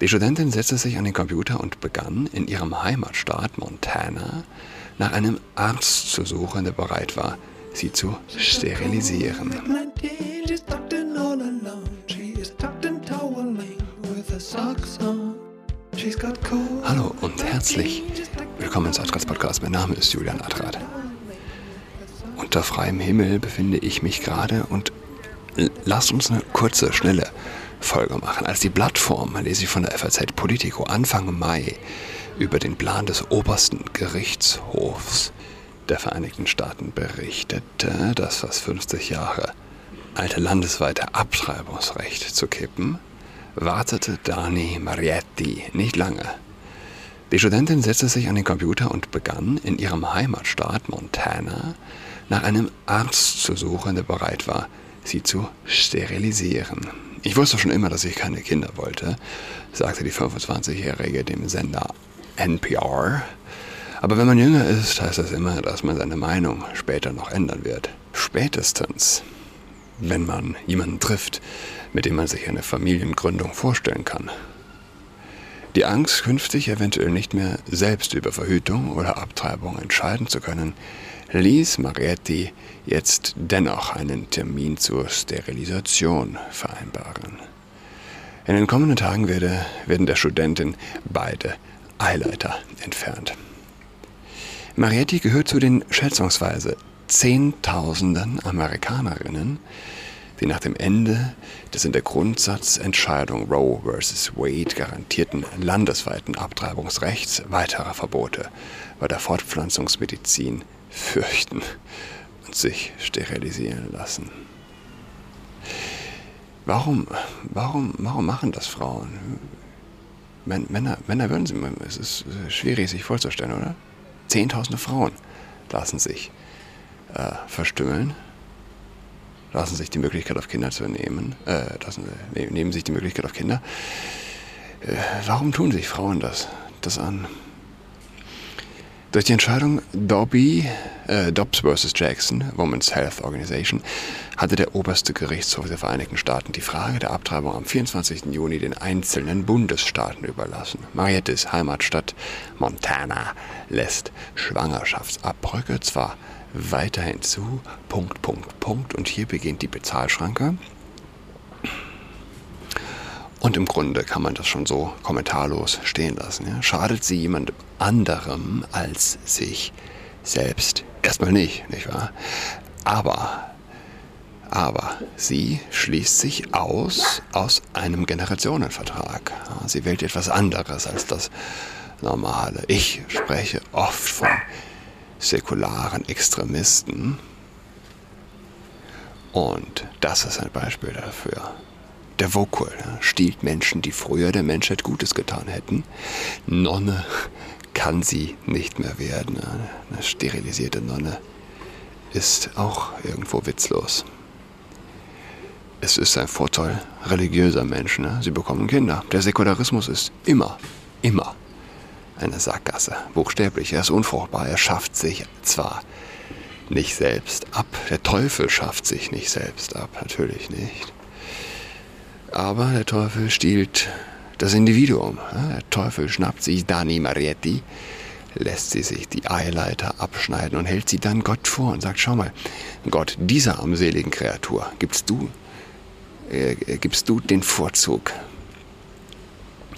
Die Studentin setzte sich an den Computer und begann, in ihrem Heimatstaat Montana nach einem Arzt zu suchen, der bereit war, sie zu sterilisieren. Hallo und herzlich willkommen zu Adrats Podcast. Mein Name ist Julian Adrat. Unter freiem Himmel befinde ich mich gerade und lasst uns eine kurze, schnelle Folge machen. Als die Plattform, lese ich von der FAZ Politico, Anfang Mai über den Plan des obersten Gerichtshofs der Vereinigten Staaten berichtete, das fast 50 Jahre alte landesweite Abtreibungsrecht zu kippen, wartete Dani Marietti nicht lange. Die Studentin setzte sich an den Computer und begann, in ihrem Heimatstaat Montana nach einem Arzt zu suchen, der bereit war, sie zu sterilisieren. Ich wusste schon immer, dass ich keine Kinder wollte, sagte die 25-Jährige dem Sender NPR. Aber wenn man jünger ist, heißt das immer, dass man seine Meinung später noch ändern wird. Spätestens, wenn man jemanden trifft, mit dem man sich eine Familiengründung vorstellen kann. Die Angst, künftig eventuell nicht mehr selbst über Verhütung oder Abtreibung entscheiden zu können, ließ Marietti jetzt dennoch einen Termin zur Sterilisation vereinbaren. In den kommenden Tagen werde, werden der Studentin beide Eileiter entfernt. Marietti gehört zu den schätzungsweise Zehntausenden Amerikanerinnen, die nach dem Ende des in der Grundsatzentscheidung Roe vs. Wade garantierten landesweiten Abtreibungsrechts weitere Verbote bei der Fortpflanzungsmedizin fürchten und sich sterilisieren lassen. Warum, warum, warum machen das Frauen? Männer, Männer würden sie, es ist schwierig sich vorzustellen, oder? Zehntausende Frauen lassen sich äh, verstümmeln, lassen sich die Möglichkeit auf Kinder zu nehmen, äh, lassen, ne, nehmen sich die Möglichkeit auf Kinder. Äh, warum tun sich Frauen das, das an? Durch die Entscheidung Dobby, äh, Dobbs vs. Jackson, Women's Health Organization, hatte der oberste Gerichtshof der Vereinigten Staaten die Frage der Abtreibung am 24. Juni den einzelnen Bundesstaaten überlassen. Mariettes Heimatstadt Montana lässt Schwangerschaftsabbrüche zwar weiterhin zu, Punkt, Punkt, Punkt, und hier beginnt die Bezahlschranke. Und im Grunde kann man das schon so kommentarlos stehen lassen. Ja? Schadet sie jemand anderem als sich selbst? Erstmal nicht, nicht wahr? Aber, aber sie schließt sich aus aus einem Generationenvertrag. Sie wählt etwas anderes als das Normale. Ich spreche oft von säkularen Extremisten. Und das ist ein Beispiel dafür. Der Vokul stiehlt Menschen, die früher der Menschheit Gutes getan hätten. Nonne kann sie nicht mehr werden. Eine sterilisierte Nonne ist auch irgendwo witzlos. Es ist ein Vorteil religiöser Menschen. Sie bekommen Kinder. Der Säkularismus ist immer, immer eine Sackgasse. Buchstäblich. Er ist unfruchtbar. Er schafft sich zwar nicht selbst ab. Der Teufel schafft sich nicht selbst ab. Natürlich nicht. Aber der Teufel stiehlt das Individuum. Der Teufel schnappt sich Dani Marietti, lässt sie sich die Eileiter abschneiden und hält sie dann Gott vor und sagt, schau mal, Gott, dieser armseligen Kreatur gibst du, äh, gibst du den Vorzug.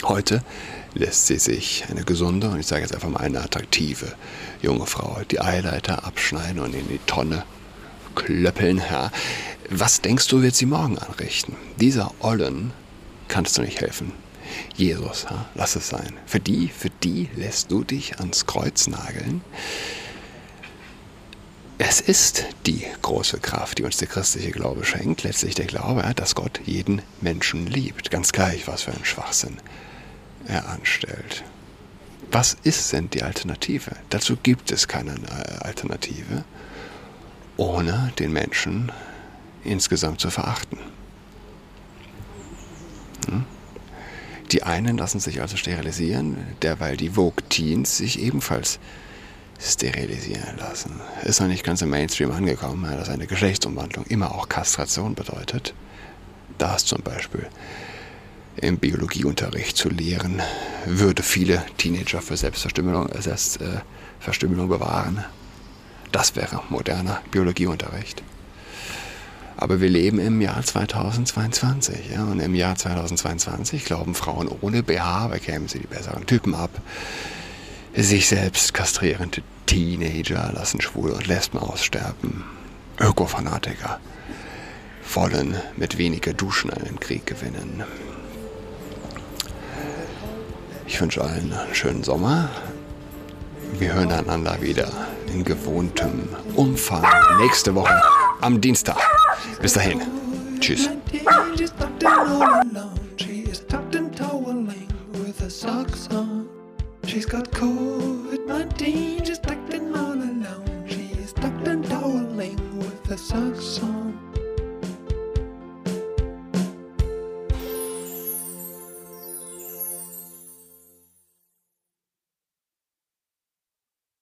Heute lässt sie sich eine gesunde, und ich sage jetzt einfach mal eine attraktive junge Frau, die Eileiter abschneiden und in die Tonne klöppeln. Ja. Was denkst du, wird sie morgen anrichten? Dieser Ollen kannst du nicht helfen. Jesus, ja, lass es sein. Für die, für die lässt du dich ans Kreuz nageln. Es ist die große Kraft, die uns der christliche Glaube schenkt, letztlich der Glaube, dass Gott jeden Menschen liebt, ganz gleich, was für ein Schwachsinn er anstellt. Was ist denn die Alternative? Dazu gibt es keine äh, Alternative, ohne den Menschen insgesamt zu verachten. Hm? Die einen lassen sich also sterilisieren, derweil die Vogue-Teens sich ebenfalls sterilisieren lassen. Ist noch nicht ganz im Mainstream angekommen, dass eine Geschlechtsumwandlung immer auch Kastration bedeutet. Da ist zum Beispiel im Biologieunterricht zu lehren, würde viele Teenager für Selbstverstümmelung, äh, Selbstverstümmelung bewahren. Das wäre moderner Biologieunterricht. Aber wir leben im Jahr 2022. Ja? Und im Jahr 2022 glauben Frauen ohne BH, bekämen sie die besseren Typen ab. Sich selbst kastrierende Teenager lassen Schwule und Lesben aussterben. Ökofanatiker wollen mit weniger Duschen einen Krieg gewinnen. Ich wünsche allen einen schönen Sommer. Wir hören einander wieder in gewohntem Umfang nächste Woche am Dienstag. Bis dahin. Tschüss. She's got COVID-19, just acting all alone. She's tucked and toweling with her socks on.